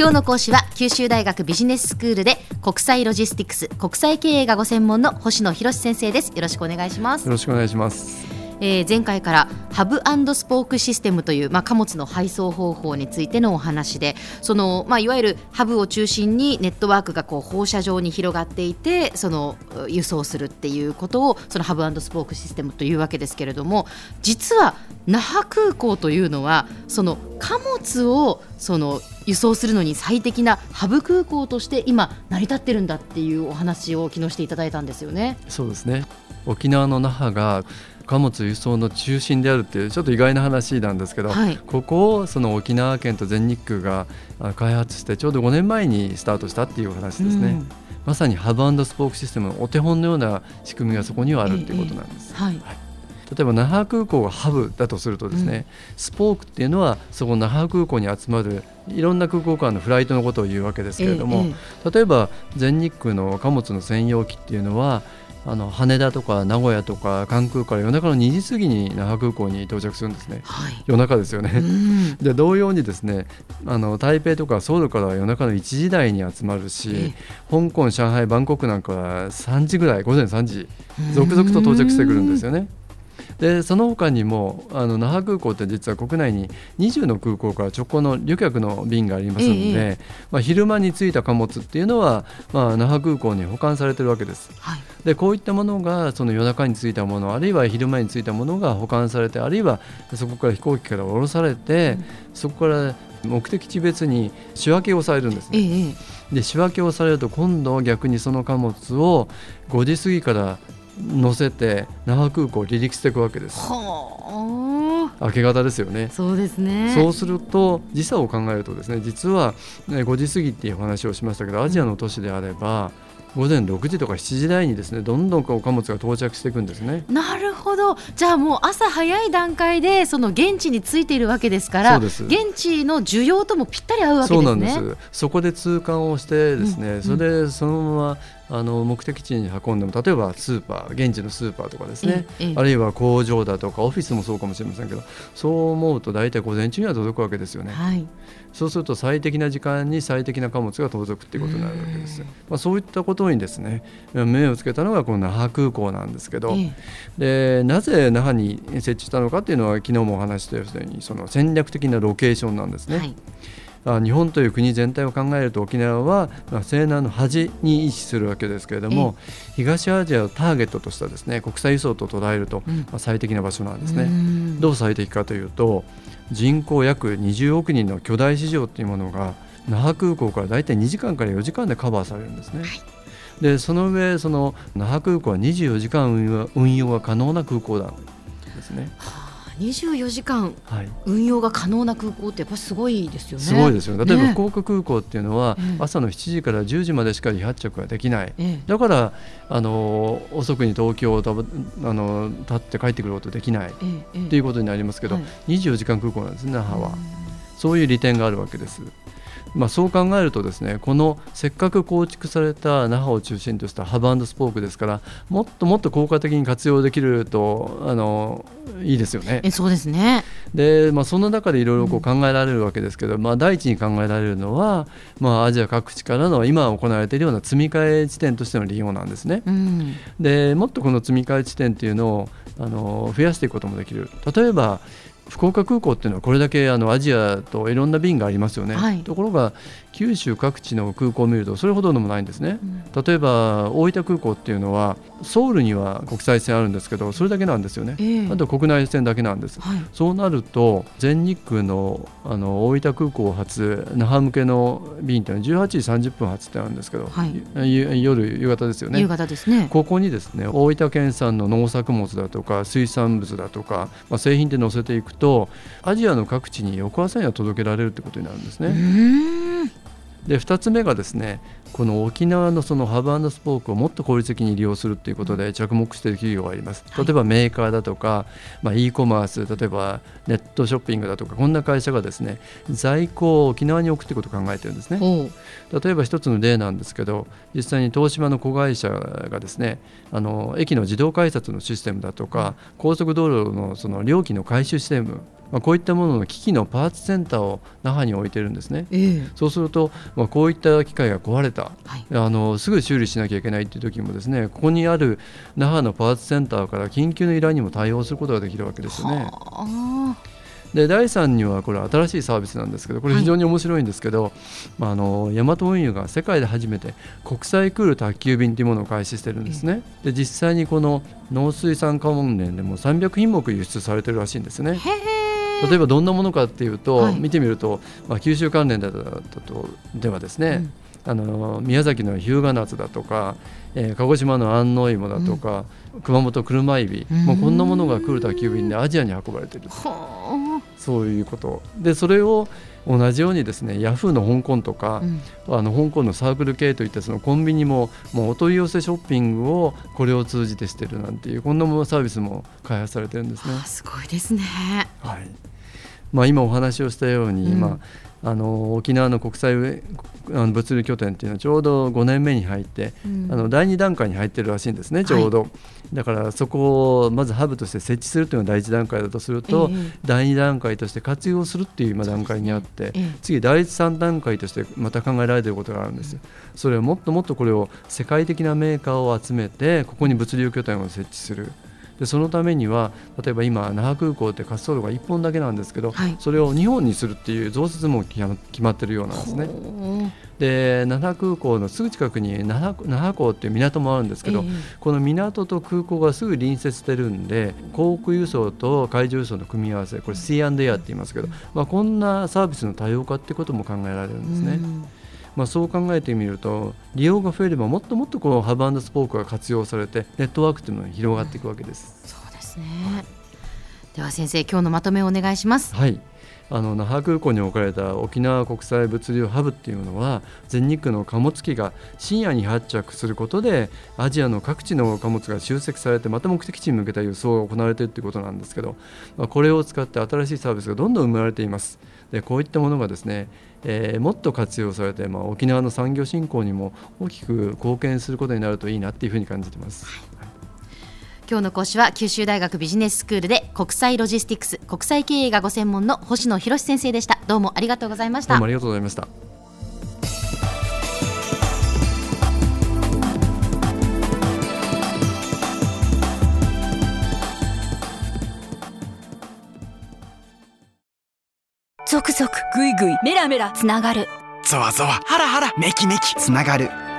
今日の講師は九州大学ビジネススクールで国際ロジスティクス国際経営がご専門の星野博先生です。よろしくお願いします。よろしくお願いします。えー、前回からハブスポークシステムという、まあ、貨物の配送方法についてのお話でその、まあ、いわゆるハブを中心にネットワークがこう放射状に広がっていてその輸送するっていうことをそのハブスポークシステムというわけですけれども実は那覇空港というのはその貨物をその輸送するのに最適なハブ空港として今成り立ってるんだっていうお話を昨日していただいたんですよね。そうですね沖縄の那覇が貨物輸送の中心であるっていうちょっと意外な話なんですけど、はい、ここをその沖縄県と全日空が開発してちょうど5年前にスタートしたっていう話ですね。うんまさにハブスポークシステムのお手本のような仕組みがそこにはあるということなんです。はい、はい例えば那覇空港がハブだとするとですね、うん、スポークっていうのはそこ那覇空港に集まるいろんな空港間のフライトのことを言うわけですけれども、ええ、例えば全日空の貨物の専用機っていうのはあの羽田とか名古屋とか関空から夜中の2時過ぎに那覇空港に到着するんですね、はい、夜中ですよね。で同様にですねあの台北とかソウルから夜中の1時台に集まるし香港、上海、バンコクなんかは3時ぐらい午前3時続々と到着してくるんですよね。でその他にもあの那覇空港って実は国内に20の空港から直行の旅客の便がありますので、ええ、まあ、昼間に着いた貨物っていうのは、まあ、那覇空港に保管されてるわけです。はい、でこういったものがその夜中に着いたものあるいは昼間に着いたものが保管されてあるいはそこから飛行機から降ろされて、うん、そこから目的地別に仕分けをされるんですね。え、で仕分けをされると今度は逆にその貨物を5時過ぎから乗せて那覇空港を離陸していくわけです。明け方ですよね。そうですね。そうすると時差を考えるとですね、実は5時過ぎっていう話をしましたけど、アジアの都市であれば。午前6時とか7時台にですねどんどんこう貨物が到着していくんですね。なるほど。じゃあもう朝早い段階でその現地についているわけですから現地の需要ともぴったり合うわけですね。そうなんです。そこで通関をしてですね、うん、それでそのままあの目的地に運んでも例えばスーパー現地のスーパーとかですね、あるいは工場だとかオフィスもそうかもしれませんけどそう思うと大体午前中には届くわけですよね、はい、そうすると最適な時間に最適な貨物が届くっていうことになるわけですまあ、そういったことにですね目をつけたのがこの那覇空港なんですけど、でなぜ那覇に設置したのかっていうのは昨日もお話したようにその戦略的なロケーションなんですね。はい日本という国全体を考えると沖縄は西南の端に位置するわけですけれども東アジアをターゲットとしたですね国際輸送と捉えると、まあ、最適な場所なんですね。どう最適かというと人口約20億人の巨大市場というものが那覇空港から大体2時間から4時間でカバーされるんですね。はいでその上その那覇空港は24時間運用が可能な空港なんですね。は24時間運用が可能な空港ってやっぱりすごいですよね。すごいですよ。例えば福岡空港っていうのは朝の7時から10時までしか離発着ができない。だからあの遅くに東京をあの立って帰ってくることできないっていうことになりますけど、24時間空港なんですね那覇は。そういう利点があるわけです。まあ、そう考えるとですねこのせっかく構築された那覇を中心としたハブスポークですからもっともっと効果的に活用できるとあのいいですよね。えそうですねで、まあ、そんな中でいろいろ考えられるわけですけど、うん、まあ、第一に考えられるのは、まあ、アジア各地からの今行われているような積み替え地点としての利用なんですね。うん、でもっとこの積み替え地点っていうのをあの増やしていくこともできる。例えば福岡空港っていうのはこれだけあのアジアといろんな便がありますよね、はい、ところが九州各地の空港を見るとそれほどでもないんですね、うん、例えば大分空港っていうのはソウルには国際線あるんですけどそれだけなんですよね、えー、あと国内線だけなんです、はい、そうなると全日空のあの大分空港発那覇向けの便っていうのは18時30分発ってあるんですけど、はい、夜夕方ですよね。夕方ですね。ここにですね大分県産の農作物だとか水産物だとか、まあ、製品で載せていくとアジアの各地に翌朝には届けられるってことになるんですね。で2つ目がですねこの沖縄のそのハブスポークをもっと効率的に利用するということで着目している企業があります。例えばメーカーだとか、まあ、e コマース例えばネットショッピングだとかこんな会社がですね在庫を沖縄に置くということを考えてるんですね。例えば一つの例なんですけど実際に東芝の子会社がですねあの駅の自動改札のシステムだとか高速道路のその料金の回収システムまあ、こういったものの機器のパーツセンターを那覇に置いてるんですね、えー、そうすると、まあ、こういった機械が壊れた、はい、あのすぐ修理しなきゃいけないっていう時もですねここにある那覇のパーツセンターから緊急の依頼にも対応することができるわけですよね。で第3にはこれ新しいサービスなんですけどこれ非常に面白いんですけど、はい、まあ、あのヤマト運輸が世界で初めて国際クール宅急便というものを開始してるんですね。で実際にこの農水産関連でも300品目輸出されてるらしいんですね。例えばどんなものかっていうと、はい、見てみると、まあ、九州関連だとではですね、うん、あの宮崎の日向夏だとか、えー、鹿児島の安納芋だとか、うん、熊本車エビ、うん、もうこんなものが来る宅急便でアジアに運ばれてるそういうこと。でそれを同じようにですねヤフーの香港とか、うん、あの香港のサークル系といったそのコンビニももうお取り寄せショッピングをこれを通じてしてるなんていうこんなものサービスも開発されてるんですね。すごいですね、はいまあ、今お話をしたように、うん、まあ、あの沖縄の国際物流拠点っていうのはちょうど5年目に入って、うん、あの第2段階に入ってるらしいんですねちょうど、はい、だからそこをまずハブとして設置するというのが第1段階だとすると、えー、第2段階として活用するっていう今段階にあって、ね。えー、次第3段階としてまた考えられていることがあるんですよ。それをもっともっとこれを世界的なメーカーを集めてここに物流拠点を設置する。でそのためには例えば今那覇空港って滑走路が1本だけなんですけど、はい、それを2本にするっていう増設も決まってるようなんですね。で那覇空港のすぐ近くに那覇那覇港っていう港もあるんですけど、えー、この港と空港がすぐ隣接してるんで航空輸送と海上輸送の組み合わせこれ C&A って言いますけど、まあ、こんなサービスの多様化ってことも考えられるんですね。まあ、そう考えてみると利用が増えればもっともっとこのハブスポークが活用されてネットワークというのが広がっていくわけです。そうですね、では先生今日のまとめをお願いします。はいあの那覇空港に置かれた沖縄国際物流ハブっていうのは全日空の貨物機が深夜に発着することでアジアの各地の貨物が集積されてまた目的地に向けた輸送が行われているということなんですけど、まあ、これを使って新しいサービスがどんどん生まれています。でこういったものがですねえー、もっと活用されて、まあ、沖縄の産業振興にも大きく貢献することになるといいなっていうふうに感じています。はい今日の講師は九州大学ビジネススクールで国際ロジスティクス国際経営がご専門の星野博先生でした。どうもありがとうございました。どうもありがとうございました。ゾクゾクグイグイメラメラつながる。ゾワゾワハラハラメキメキ。つながる